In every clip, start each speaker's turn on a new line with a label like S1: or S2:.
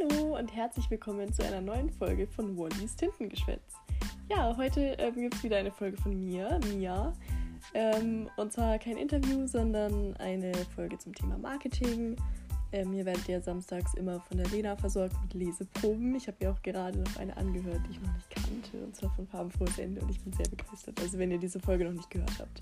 S1: Hallo und herzlich willkommen zu einer neuen Folge von Wallys Tintengeschwätz. Ja, heute ähm, gibt es wieder eine Folge von mir, Mia. Ähm, und zwar kein Interview, sondern eine Folge zum Thema Marketing. Ähm, ihr werdet ja samstags immer von der Lena versorgt mit Leseproben. Ich habe mir auch gerade noch eine angehört, die ich noch nicht kannte, und zwar von Farbenfrohes Ende und ich bin sehr begeistert. Also wenn ihr diese Folge noch nicht gehört habt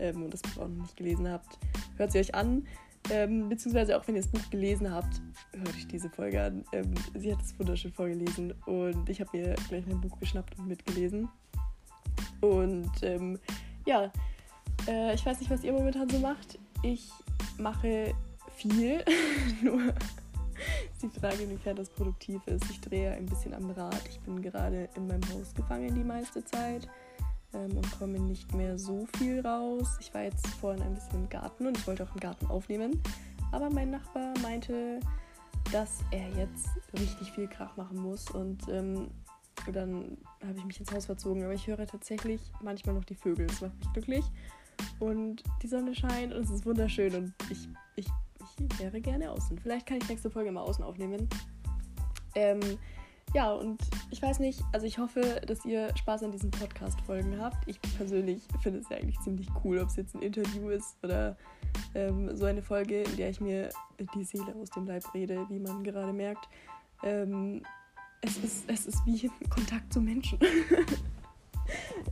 S1: ähm, und das Buch auch noch nicht gelesen habt, hört sie euch an. Ähm, beziehungsweise auch wenn ihr das Buch gelesen habt, hört euch diese Folge an. Ähm, sie hat es wunderschön vorgelesen und ich habe mir gleich mein Buch geschnappt und mitgelesen. Und ähm, ja, äh, ich weiß nicht, was ihr momentan so macht. Ich mache viel, nur ist die Frage, inwiefern das produktiv ist. Ich drehe ein bisschen am Rad. Ich bin gerade in meinem Haus gefangen die meiste Zeit ähm, und komme nicht mehr so viel raus. Ich war jetzt vorhin ein bisschen im Garten und ich wollte auch im Garten aufnehmen. Aber mein Nachbar meinte, dass er jetzt richtig viel Krach machen muss und ähm, dann habe ich mich ins Haus verzogen. Aber ich höre tatsächlich manchmal noch die Vögel. Das macht mich glücklich. Und die Sonne scheint und es ist wunderschön und ich, ich, ich wäre gerne außen. Vielleicht kann ich nächste Folge mal außen aufnehmen. Ähm, ja, und ich weiß nicht, also ich hoffe, dass ihr Spaß an diesen Podcast-Folgen habt. Ich persönlich finde es ja eigentlich ziemlich cool, ob es jetzt ein Interview ist oder ähm, so eine Folge, in der ich mir die Seele aus dem Leib rede, wie man gerade merkt. Ähm, es, ist, es ist wie Kontakt zu Menschen.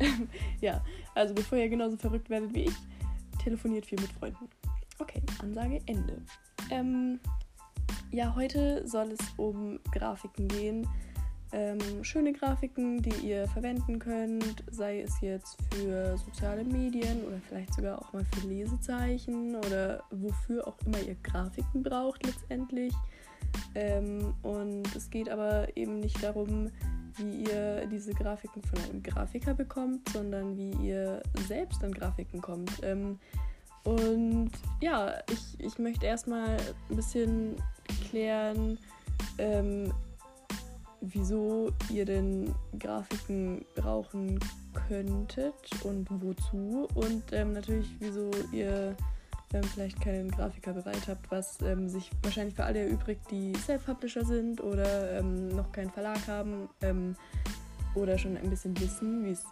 S1: ja, also bevor ihr genauso verrückt werdet wie ich, telefoniert viel mit Freunden. Okay, Ansage Ende. Ähm, ja, heute soll es um Grafiken gehen ähm, schöne Grafiken, die ihr verwenden könnt, sei es jetzt für soziale Medien oder vielleicht sogar auch mal für Lesezeichen oder wofür auch immer ihr Grafiken braucht letztendlich. Ähm, und es geht aber eben nicht darum, wie ihr diese Grafiken von einem Grafiker bekommt, sondern wie ihr selbst an Grafiken kommt. Ähm, und ja, ich, ich möchte erstmal ein bisschen klären, ähm, wieso ihr denn Grafiken brauchen könntet und wozu. Und ähm, natürlich, wieso ihr ähm, vielleicht keinen Grafiker bereit habt, was ähm, sich wahrscheinlich für alle erübrigt, die Self-Publisher sind oder ähm, noch keinen Verlag haben ähm, oder schon ein bisschen wissen, wie es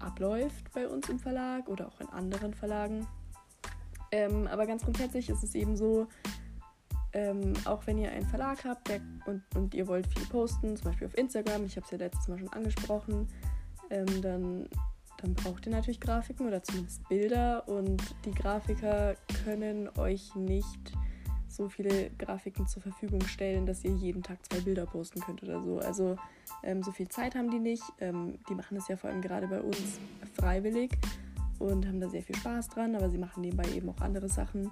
S1: abläuft bei uns im Verlag oder auch in anderen Verlagen. Aber ganz grundsätzlich ist es eben so, ähm, auch wenn ihr einen Verlag habt der, und, und ihr wollt viel posten, zum Beispiel auf Instagram, ich habe es ja letztes Mal schon angesprochen, ähm, dann, dann braucht ihr natürlich Grafiken oder zumindest Bilder und die Grafiker können euch nicht so viele Grafiken zur Verfügung stellen, dass ihr jeden Tag zwei Bilder posten könnt oder so. Also ähm, so viel Zeit haben die nicht. Ähm, die machen es ja vor allem gerade bei uns freiwillig und haben da sehr viel Spaß dran, aber sie machen nebenbei eben auch andere Sachen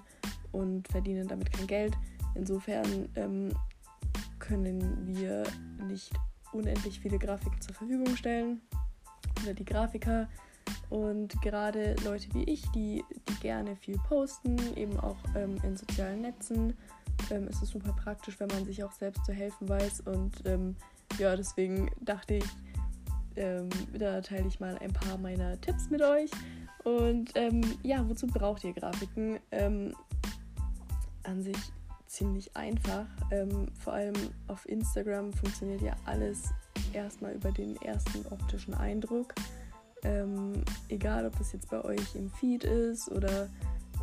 S1: und verdienen damit kein Geld. Insofern ähm, können wir nicht unendlich viele Grafiken zur Verfügung stellen oder die Grafiker. Und gerade Leute wie ich, die, die gerne viel posten, eben auch ähm, in sozialen Netzen, ähm, ist es super praktisch, wenn man sich auch selbst zu helfen weiß. Und ähm, ja, deswegen dachte ich, ähm, da teile ich mal ein paar meiner Tipps mit euch. Und ähm, ja, wozu braucht ihr Grafiken? Ähm, an sich ziemlich einfach. Ähm, vor allem auf Instagram funktioniert ja alles erstmal über den ersten optischen Eindruck. Ähm, egal, ob das jetzt bei euch im Feed ist oder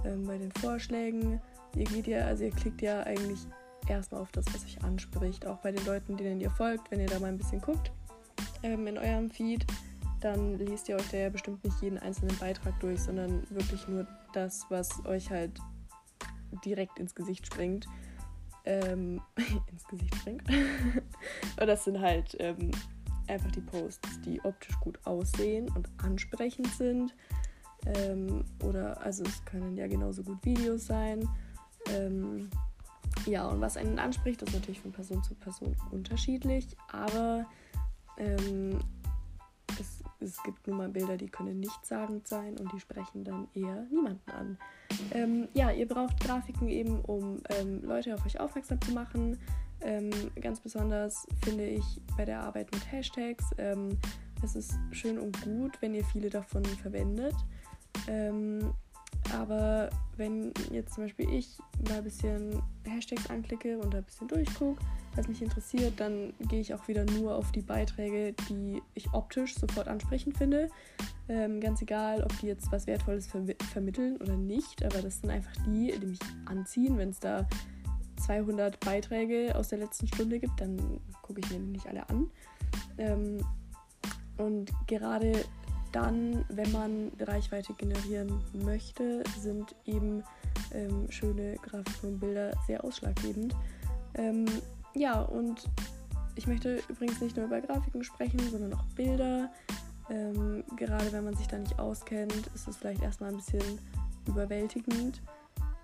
S1: ähm, bei den Vorschlägen. Ihr geht ja, also ihr klickt ja eigentlich erstmal auf das, was euch anspricht. Auch bei den Leuten, denen ihr folgt, wenn ihr da mal ein bisschen guckt ähm, in eurem Feed, dann lest ihr euch da ja bestimmt nicht jeden einzelnen Beitrag durch, sondern wirklich nur das, was euch halt direkt ins Gesicht springt. Ähm, ins Gesicht springt. und das sind halt ähm, einfach die Posts, die optisch gut aussehen und ansprechend sind. Ähm, oder also es können ja genauso gut Videos sein. Ähm, ja, und was einen anspricht, ist natürlich von Person zu Person unterschiedlich, aber ähm, es, gibt nun mal Bilder, die können nichtssagend sein und die sprechen dann eher niemanden an. Ähm, ja, ihr braucht Grafiken eben, um ähm, Leute auf euch aufmerksam zu machen. Ähm, ganz besonders finde ich bei der Arbeit mit Hashtags. Ähm, es ist schön und gut, wenn ihr viele davon verwendet. Aber wenn jetzt zum Beispiel ich mal ein bisschen Hashtags anklicke und ein bisschen durchgucke, was mich interessiert, dann gehe ich auch wieder nur auf die Beiträge, die ich optisch sofort ansprechend finde. Ähm, ganz egal, ob die jetzt was Wertvolles ver vermitteln oder nicht, aber das sind einfach die, die mich anziehen. Wenn es da 200 Beiträge aus der letzten Stunde gibt, dann gucke ich mir nicht alle an. Ähm, und gerade dann, wenn man Reichweite generieren möchte, sind eben ähm, schöne Grafiken und Bilder sehr ausschlaggebend. Ähm, ja, und ich möchte übrigens nicht nur über Grafiken sprechen, sondern auch Bilder. Ähm, gerade wenn man sich da nicht auskennt, ist es vielleicht erstmal ein bisschen überwältigend,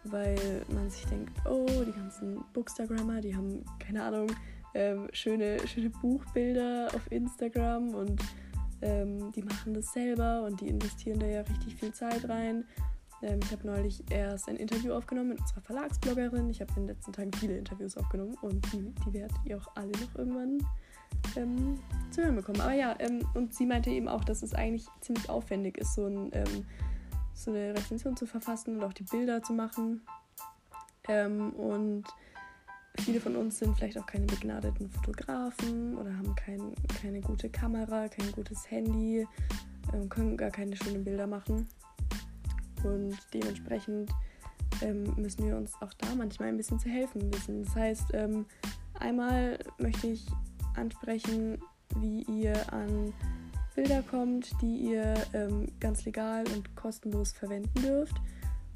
S1: weil man sich denkt, oh, die ganzen Bookstagrammer, die haben, keine Ahnung, ähm, schöne, schöne Buchbilder auf Instagram und ähm, die machen das selber und die investieren da ja richtig viel Zeit rein. Ähm, ich habe neulich erst ein Interview aufgenommen mit unserer Verlagsbloggerin. Ich habe in den letzten Tagen viele Interviews aufgenommen und die, die werdet ihr auch alle noch irgendwann ähm, zu hören bekommen. Aber ja, ähm, und sie meinte eben auch, dass es eigentlich ziemlich aufwendig ist, so, ein, ähm, so eine Rezension zu verfassen und auch die Bilder zu machen. Ähm, und viele von uns sind vielleicht auch keine begnadeten Fotografen oder haben kein, keine gute Kamera, kein gutes Handy, ähm, können gar keine schönen Bilder machen. Und dementsprechend ähm, müssen wir uns auch da manchmal ein bisschen zu helfen wissen. Das heißt, ähm, einmal möchte ich ansprechen, wie ihr an Bilder kommt, die ihr ähm, ganz legal und kostenlos verwenden dürft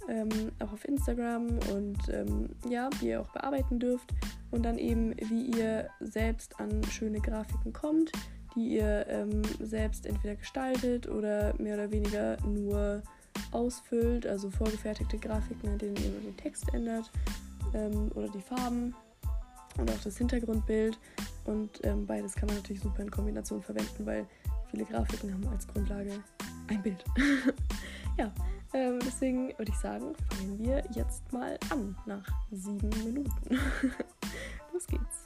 S1: ähm, auch auf Instagram und ähm, ja, wie ihr auch bearbeiten dürft. Und dann eben, wie ihr selbst an schöne Grafiken kommt, die ihr ähm, selbst entweder gestaltet oder mehr oder weniger nur ausfüllt, also vorgefertigte Grafiken, in denen ihr nur den Text ändert ähm, oder die Farben und auch das Hintergrundbild. Und ähm, beides kann man natürlich super in Kombination verwenden, weil viele Grafiken haben als Grundlage ein Bild. ja, ähm, deswegen würde ich sagen, fangen wir jetzt mal an nach sieben Minuten. Los geht's.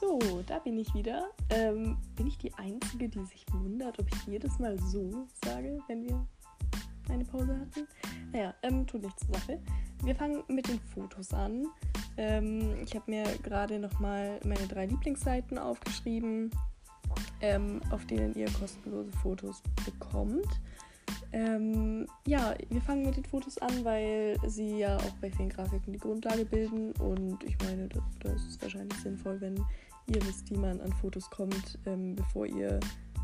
S1: So, da bin ich wieder. Ähm, bin ich die Einzige, die sich wundert, ob ich jedes Mal so sage, wenn wir eine Pause hatten? Naja, ähm, tut nichts zur Sache. Wir fangen mit den Fotos an. Ähm, ich habe mir gerade nochmal meine drei Lieblingsseiten aufgeschrieben, ähm, auf denen ihr kostenlose Fotos bekommt. Ähm, ja, wir fangen mit den Fotos an, weil sie ja auch bei vielen Grafiken die Grundlage bilden und ich meine, da, da ist wahrscheinlich sinnvoll, wenn ihr wisst, wie man an Fotos kommt, ähm, bevor ihr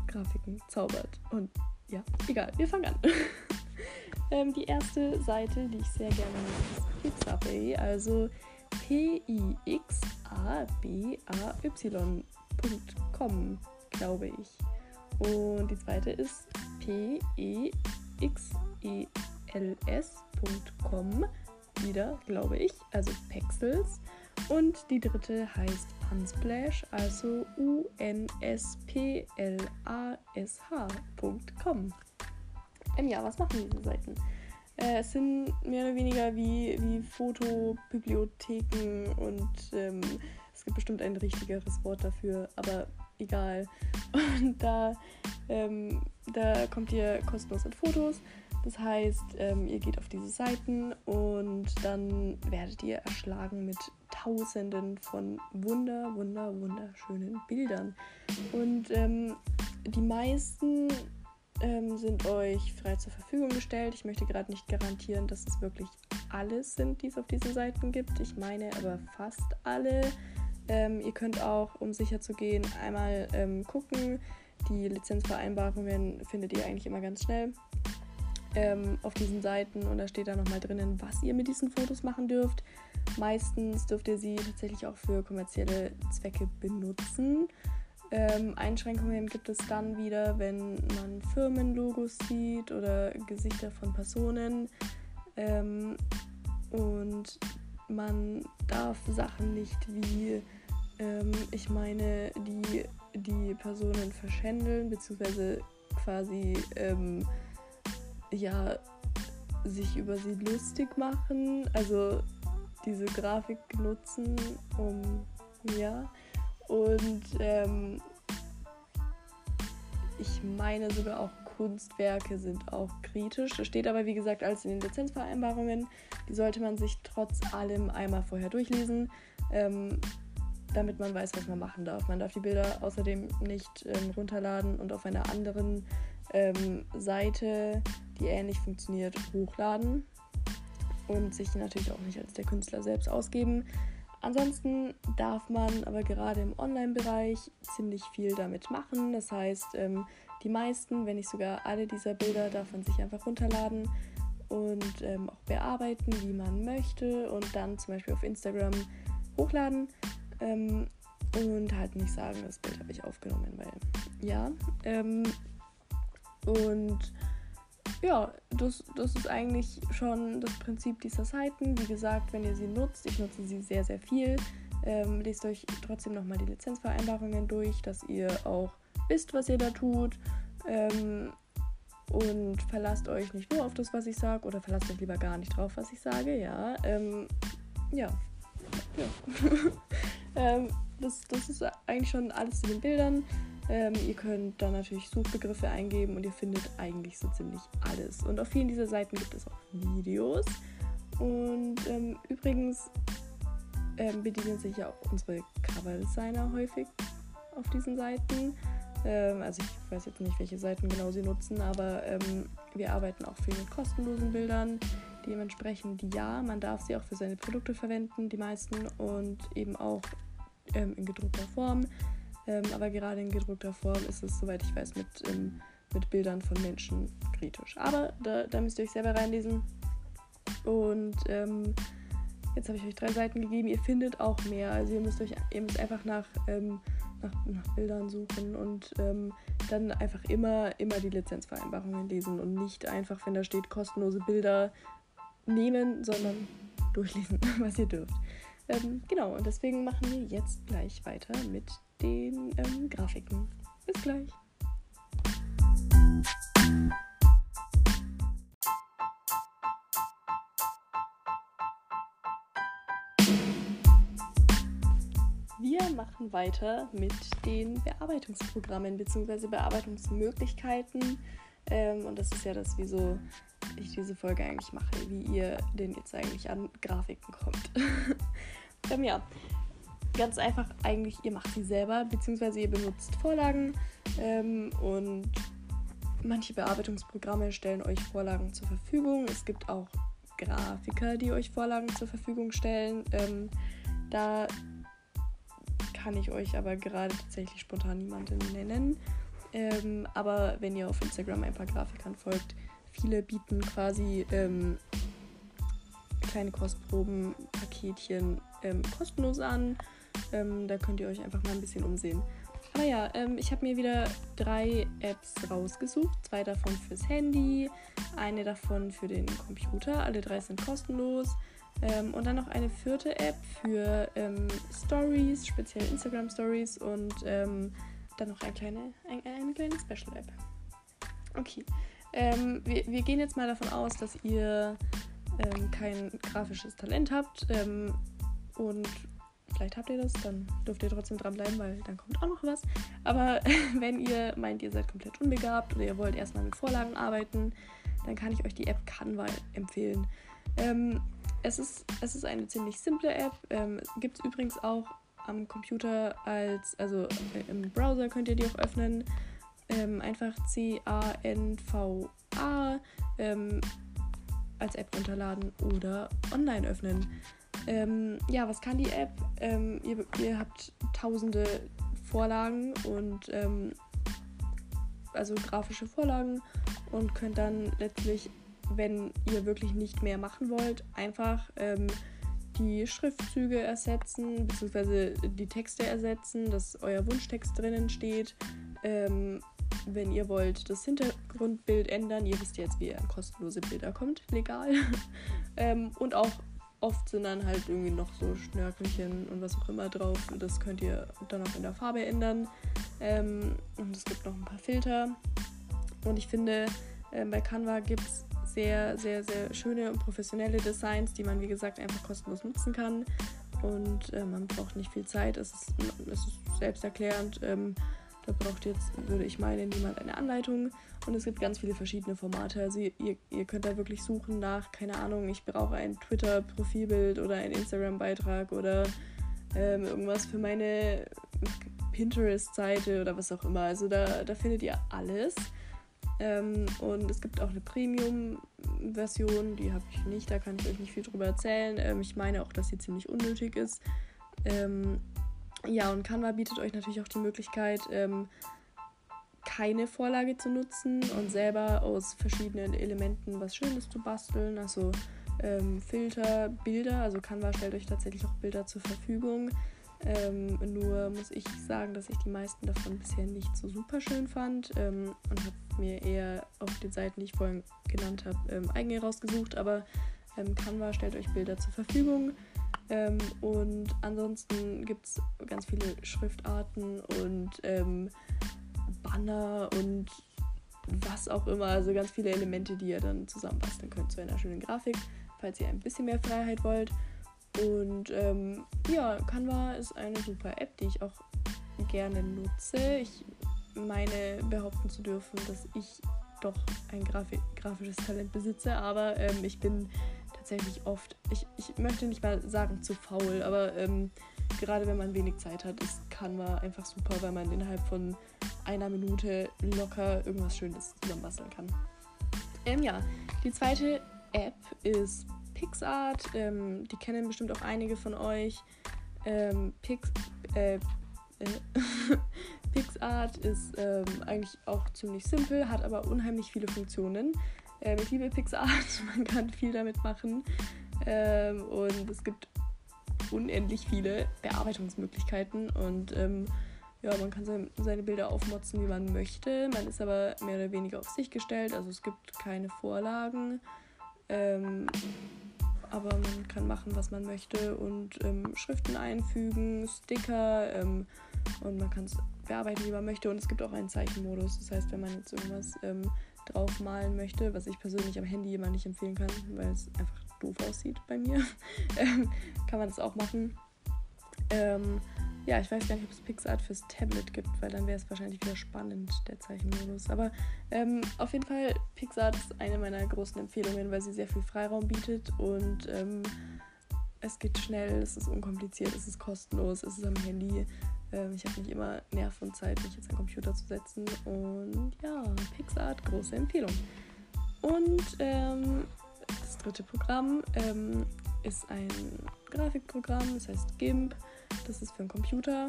S1: Grafiken zaubert. Und ja, egal, wir fangen an. Ähm, die erste Seite, die ich sehr gerne nutze, ist Pixabay, also P-I-X-A-B-A-Y.com, glaube ich. Und die zweite ist P-E-X-E-L-S.com, wieder, glaube ich, also Pexels. Und die dritte heißt Unsplash, also U-N-S-P-L-A-S-H.com. Ähm, ja, was machen diese Seiten? Äh, es sind mehr oder weniger wie, wie Fotobibliotheken und ähm, es gibt bestimmt ein richtigeres Wort dafür, aber egal. Und da, ähm, da kommt ihr kostenlos mit Fotos. Das heißt, ähm, ihr geht auf diese Seiten und dann werdet ihr erschlagen mit Tausenden von wunder, wunder, wunderschönen Bildern. Und ähm, die meisten ähm, sind euch frei zur Verfügung gestellt. Ich möchte gerade nicht garantieren, dass es wirklich alles sind, die es auf diesen Seiten gibt. Ich meine aber fast alle. Ähm, ihr könnt auch, um sicher zu gehen, einmal ähm, gucken. Die Lizenzvereinbarungen findet ihr eigentlich immer ganz schnell ähm, auf diesen Seiten und da steht da nochmal drinnen, was ihr mit diesen Fotos machen dürft. Meistens dürft ihr sie tatsächlich auch für kommerzielle Zwecke benutzen. Ähm, Einschränkungen gibt es dann wieder, wenn man Firmenlogos sieht oder Gesichter von Personen. Ähm, und man darf Sachen nicht wie, ähm, ich meine, die, die Personen verschändeln, beziehungsweise quasi, ähm, ja, sich über sie lustig machen. Also diese Grafik nutzen, um ja. Und ähm, ich meine sogar auch Kunstwerke sind auch kritisch. Das steht aber, wie gesagt, alles in den Lizenzvereinbarungen. Die sollte man sich trotz allem einmal vorher durchlesen, ähm, damit man weiß, was man machen darf. Man darf die Bilder außerdem nicht ähm, runterladen und auf einer anderen ähm, Seite, die ähnlich funktioniert, hochladen und sich natürlich auch nicht als der Künstler selbst ausgeben. Ansonsten darf man aber gerade im Online-Bereich ziemlich viel damit machen. Das heißt, ähm, die meisten, wenn nicht sogar alle dieser Bilder, darf man sich einfach runterladen und ähm, auch bearbeiten, wie man möchte und dann zum Beispiel auf Instagram hochladen ähm, und halt nicht sagen, das Bild habe ich aufgenommen, weil ja. Ähm, und ja, das, das ist eigentlich schon das Prinzip dieser Seiten. Wie gesagt, wenn ihr sie nutzt, ich nutze sie sehr, sehr viel, ähm, lest euch trotzdem nochmal die Lizenzvereinbarungen durch, dass ihr auch wisst, was ihr da tut. Ähm, und verlasst euch nicht nur auf das, was ich sage, oder verlasst euch lieber gar nicht drauf, was ich sage. Ja, ähm, ja. ja. ähm, das, das ist eigentlich schon alles zu den Bildern. Ähm, ihr könnt dann natürlich Suchbegriffe eingeben und ihr findet eigentlich so ziemlich alles. Und auf vielen dieser Seiten gibt es auch Videos. Und ähm, übrigens ähm, bedienen sich ja auch unsere Coverdesigner häufig auf diesen Seiten. Ähm, also ich weiß jetzt nicht, welche Seiten genau sie nutzen, aber ähm, wir arbeiten auch viel mit kostenlosen Bildern. Dementsprechend ja, man darf sie auch für seine Produkte verwenden, die meisten, und eben auch ähm, in gedruckter Form. Ähm, aber gerade in gedruckter Form ist es, soweit ich weiß, mit, ähm, mit Bildern von Menschen kritisch. Aber da, da müsst ihr euch selber reinlesen. Und ähm, jetzt habe ich euch drei Seiten gegeben. Ihr findet auch mehr. Also ihr müsst euch ihr müsst einfach nach, ähm, nach, nach, Bildern suchen und ähm, dann einfach immer, immer die Lizenzvereinbarungen lesen und nicht einfach, wenn da steht, kostenlose Bilder nehmen, sondern durchlesen, was ihr dürft. Ähm, genau, und deswegen machen wir jetzt gleich weiter mit den ähm, Grafiken. Bis gleich. Wir machen weiter mit den Bearbeitungsprogrammen bzw. Bearbeitungsmöglichkeiten. Ähm, und das ist ja das, wieso ich diese Folge eigentlich mache, wie ihr denn jetzt eigentlich an Grafiken kommt. ähm, ja, ganz einfach eigentlich, ihr macht sie selber, beziehungsweise ihr benutzt Vorlagen ähm, und manche Bearbeitungsprogramme stellen euch Vorlagen zur Verfügung. Es gibt auch Grafiker, die euch Vorlagen zur Verfügung stellen. Ähm, da kann ich euch aber gerade tatsächlich spontan niemanden nennen. Ähm, aber wenn ihr auf Instagram ein paar Grafikern folgt, viele bieten quasi ähm, kleine Kostproben, Paketchen ähm, kostenlos an. Ähm, da könnt ihr euch einfach mal ein bisschen umsehen. Aber ja, ähm, ich habe mir wieder drei Apps rausgesucht. Zwei davon fürs Handy, eine davon für den Computer. Alle drei sind kostenlos. Ähm, und dann noch eine vierte App für ähm, Stories, speziell Instagram Stories und ähm, dann noch eine kleine, ein, eine kleine Special App. Okay, ähm, wir, wir, gehen jetzt mal davon aus, dass ihr kein grafisches Talent habt und Vielleicht habt ihr das, dann dürft ihr trotzdem dranbleiben, weil dann kommt auch noch was. Aber wenn ihr meint, ihr seid komplett unbegabt oder ihr wollt erstmal mit Vorlagen arbeiten, dann kann ich euch die App Canva empfehlen. Ähm, es, ist, es ist eine ziemlich simple App. Ähm, Gibt es übrigens auch am Computer als, also äh, im Browser könnt ihr die auch öffnen. Ähm, einfach C-A-N-V-A ähm, als App runterladen oder online öffnen. Ähm, ja, was kann die App? Ähm, ihr, ihr, habt tausende Vorlagen und ähm, also grafische Vorlagen und könnt dann letztlich, wenn ihr wirklich nicht mehr machen wollt, einfach ähm, die Schriftzüge ersetzen, beziehungsweise die Texte ersetzen, dass euer Wunschtext drinnen steht. Ähm, wenn ihr wollt das Hintergrundbild ändern, ihr wisst jetzt, wie ihr an kostenlose Bilder kommt, legal. ähm, und auch oft sind dann halt irgendwie noch so Schnörkelchen und was auch immer drauf. Das könnt ihr dann auch in der Farbe ändern. Ähm, und es gibt noch ein paar Filter. Und ich finde, äh, bei Canva gibt es sehr, sehr, sehr schöne und professionelle Designs, die man, wie gesagt, einfach kostenlos nutzen kann. Und äh, man braucht nicht viel Zeit. Es ist, es ist selbsterklärend. Ähm, da braucht jetzt, würde ich meinen, niemand eine Anleitung. Und es gibt ganz viele verschiedene Formate. Also ihr, ihr könnt da wirklich suchen nach, keine Ahnung, ich brauche ein Twitter-Profilbild oder einen Instagram-Beitrag oder ähm, irgendwas für meine Pinterest-Seite oder was auch immer. Also da, da findet ihr alles. Ähm, und es gibt auch eine Premium-Version, die habe ich nicht, da kann ich euch nicht viel drüber erzählen. Ähm, ich meine auch, dass sie ziemlich unnötig ist. Ähm, ja, und Canva bietet euch natürlich auch die Möglichkeit, ähm, keine Vorlage zu nutzen und selber aus verschiedenen Elementen was Schönes zu basteln. Also ähm, Filter, Bilder, also Canva stellt euch tatsächlich auch Bilder zur Verfügung. Ähm, nur muss ich sagen, dass ich die meisten davon bisher nicht so super schön fand ähm, und habe mir eher auf den Seiten, die ich vorhin genannt habe, ähm, eigene rausgesucht. Aber ähm, Canva stellt euch Bilder zur Verfügung. Ähm, und ansonsten gibt es ganz viele Schriftarten und ähm, Banner und was auch immer. Also ganz viele Elemente, die ihr dann zusammenbasteln könnt zu einer schönen Grafik, falls ihr ein bisschen mehr Freiheit wollt. Und ähm, ja, Canva ist eine super App, die ich auch gerne nutze. Ich meine behaupten zu dürfen, dass ich doch ein Grafi grafisches Talent besitze, aber ähm, ich bin tatsächlich oft, ich, ich möchte nicht mal sagen zu faul, aber ähm, gerade wenn man wenig Zeit hat, ist Canva einfach super, weil man innerhalb von einer Minute locker irgendwas Schönes zusammenbasteln kann. Ähm, ja, die zweite App ist PixArt. Ähm, die kennen bestimmt auch einige von euch. Ähm, Pix, äh, äh, PixArt ist ähm, eigentlich auch ziemlich simpel, hat aber unheimlich viele Funktionen. Ähm, ich liebe PixArt, man kann viel damit machen. Ähm, und es gibt unendlich viele Bearbeitungsmöglichkeiten und ähm, ja, man kann sein, seine Bilder aufmotzen, wie man möchte. Man ist aber mehr oder weniger auf sich gestellt, also es gibt keine Vorlagen. Ähm, aber man kann machen, was man möchte und ähm, Schriften einfügen, Sticker ähm, und man kann es bearbeiten, wie man möchte. Und es gibt auch einen Zeichenmodus. Das heißt, wenn man jetzt irgendwas ähm, drauf malen möchte, was ich persönlich am Handy immer nicht empfehlen kann, weil es einfach doof aussieht bei mir, ähm, kann man das auch machen. Ähm, ja, ich weiß gar nicht, ob es PixArt fürs Tablet gibt, weil dann wäre es wahrscheinlich wieder spannend, der Zeichenmodus. Aber ähm, auf jeden Fall, PixArt ist eine meiner großen Empfehlungen, weil sie sehr viel Freiraum bietet und ähm, es geht schnell, es ist unkompliziert, es ist kostenlos, es ist am Handy. Ähm, ich habe nicht immer Nerv und Zeit, mich jetzt an den Computer zu setzen. Und ja, PixArt, große Empfehlung. Und ähm, das dritte Programm ähm, ist ein Grafikprogramm, das heißt GIMP. Das ist für einen Computer.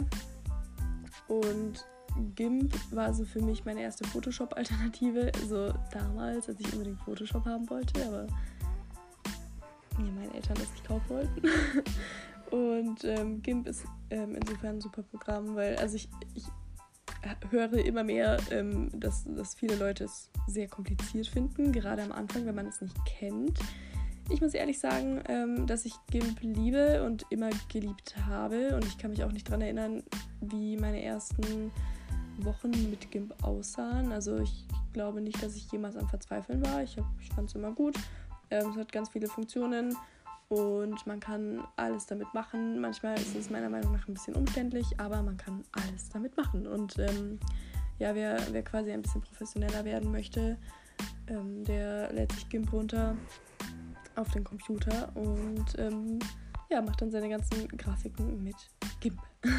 S1: Und GIMP war so für mich meine erste Photoshop-Alternative. Also damals, als ich unbedingt Photoshop haben wollte, aber mir meine Eltern das nicht kaufen wollten. Und ähm, GIMP ist ähm, insofern ein super Programm, weil also ich, ich höre immer mehr, ähm, dass, dass viele Leute es sehr kompliziert finden, gerade am Anfang, wenn man es nicht kennt. Ich muss ehrlich sagen, ähm, dass ich GIMP liebe und immer geliebt habe. Und ich kann mich auch nicht daran erinnern, wie meine ersten Wochen mit GIMP aussahen. Also ich glaube nicht, dass ich jemals am Verzweifeln war. Ich, ich fand es immer gut. Ähm, es hat ganz viele Funktionen und man kann alles damit machen. Manchmal ist es meiner Meinung nach ein bisschen umständlich, aber man kann alles damit machen. Und ähm, ja, wer, wer quasi ein bisschen professioneller werden möchte, ähm, der lädt sich GIMP runter auf den Computer und ähm, ja, macht dann seine ganzen Grafiken mit GIMP.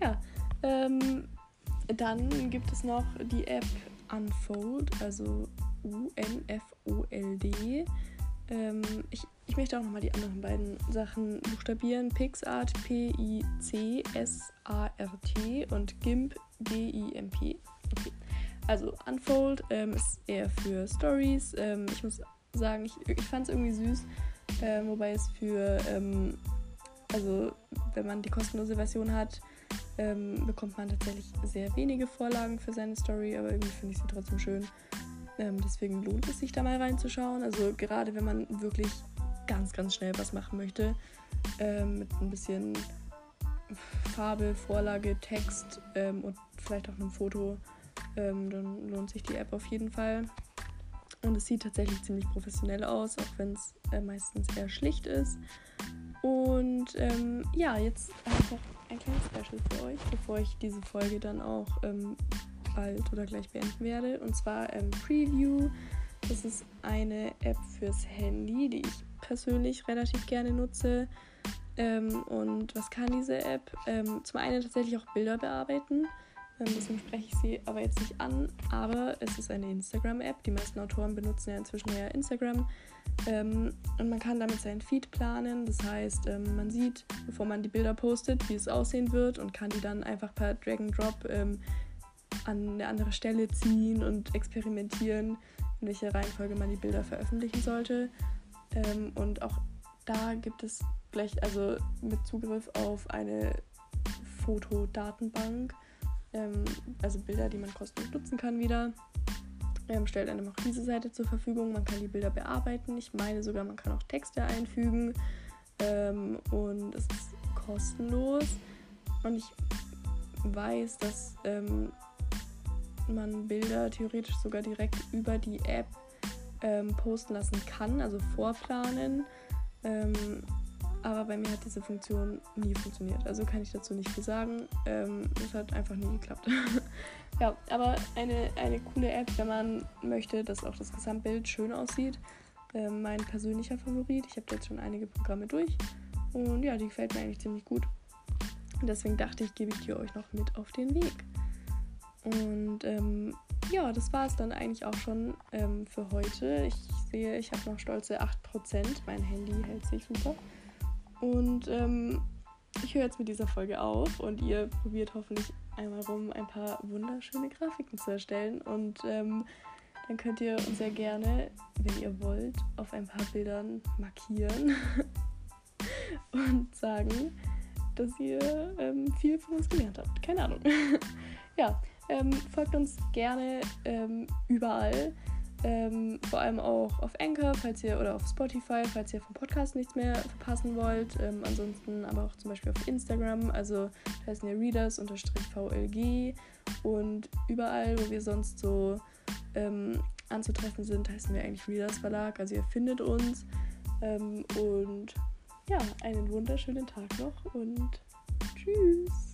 S1: ja, ähm, dann gibt es noch die App Unfold, also U-N-F-O-L-D. Ähm, ich, ich möchte auch nochmal die anderen beiden Sachen buchstabieren. PixArt, P-I-C-S-A-R-T und GIMP, G-I-M-P. Okay. Also Unfold ähm, ist eher für Stories. Ähm, ich muss sagen, ich, ich fand es irgendwie süß, äh, wobei es für, ähm, also wenn man die kostenlose Version hat, ähm, bekommt man tatsächlich sehr wenige Vorlagen für seine Story, aber irgendwie finde ich sie trotzdem schön. Ähm, deswegen lohnt es sich da mal reinzuschauen. Also gerade wenn man wirklich ganz, ganz schnell was machen möchte, ähm, mit ein bisschen Farbe, Vorlage, Text ähm, und vielleicht auch einem Foto, ähm, dann lohnt sich die App auf jeden Fall. Und es sieht tatsächlich ziemlich professionell aus, auch wenn es äh, meistens eher schlicht ist. Und ähm, ja, jetzt einfach ein kleines Special für euch, bevor ich diese Folge dann auch ähm, bald oder gleich beenden werde. Und zwar ähm, Preview. Das ist eine App fürs Handy, die ich persönlich relativ gerne nutze. Ähm, und was kann diese App? Ähm, zum einen tatsächlich auch Bilder bearbeiten. Ähm, deswegen spreche ich sie aber jetzt nicht an. Aber es ist eine Instagram-App. Die meisten Autoren benutzen ja inzwischen ja Instagram. Ähm, und man kann damit seinen Feed planen. Das heißt, ähm, man sieht, bevor man die Bilder postet, wie es aussehen wird und kann die dann einfach per Drag and Drop ähm, an eine andere Stelle ziehen und experimentieren, in welcher Reihenfolge man die Bilder veröffentlichen sollte. Ähm, und auch da gibt es gleich, also mit Zugriff auf eine Fotodatenbank, ähm, also Bilder, die man kostenlos nutzen kann wieder. Ähm, stellt einem auch diese Seite zur Verfügung. Man kann die Bilder bearbeiten. Ich meine sogar, man kann auch Texte einfügen. Ähm, und es ist kostenlos. Und ich weiß, dass ähm, man Bilder theoretisch sogar direkt über die App ähm, posten lassen kann, also vorplanen. Ähm, aber bei mir hat diese Funktion nie funktioniert. Also kann ich dazu nicht viel sagen. Ähm, es hat einfach nie geklappt. ja, aber eine, eine coole App, wenn man möchte, dass auch das Gesamtbild schön aussieht. Ähm, mein persönlicher Favorit. Ich habe jetzt schon einige Programme durch. Und ja, die gefällt mir eigentlich ziemlich gut. Deswegen dachte ich, gebe ich die euch noch mit auf den Weg. Und ähm, ja, das war es dann eigentlich auch schon ähm, für heute. Ich sehe, ich habe noch stolze 8%. Mein Handy hält sich super. Und ähm, ich höre jetzt mit dieser Folge auf und ihr probiert hoffentlich einmal rum, ein paar wunderschöne Grafiken zu erstellen. Und ähm, dann könnt ihr uns sehr gerne, wenn ihr wollt, auf ein paar Bildern markieren und sagen, dass ihr ähm, viel von uns gelernt habt. Keine Ahnung. ja, ähm, folgt uns gerne ähm, überall. Ähm, vor allem auch auf Anchor, falls ihr oder auf Spotify, falls ihr vom Podcast nichts mehr verpassen wollt. Ähm, ansonsten aber auch zum Beispiel auf Instagram, also da heißen wir Readers-VLG und überall, wo wir sonst so ähm, anzutreffen sind, heißen wir eigentlich Readers Verlag. Also ihr findet uns ähm, und ja, einen wunderschönen Tag noch und tschüss.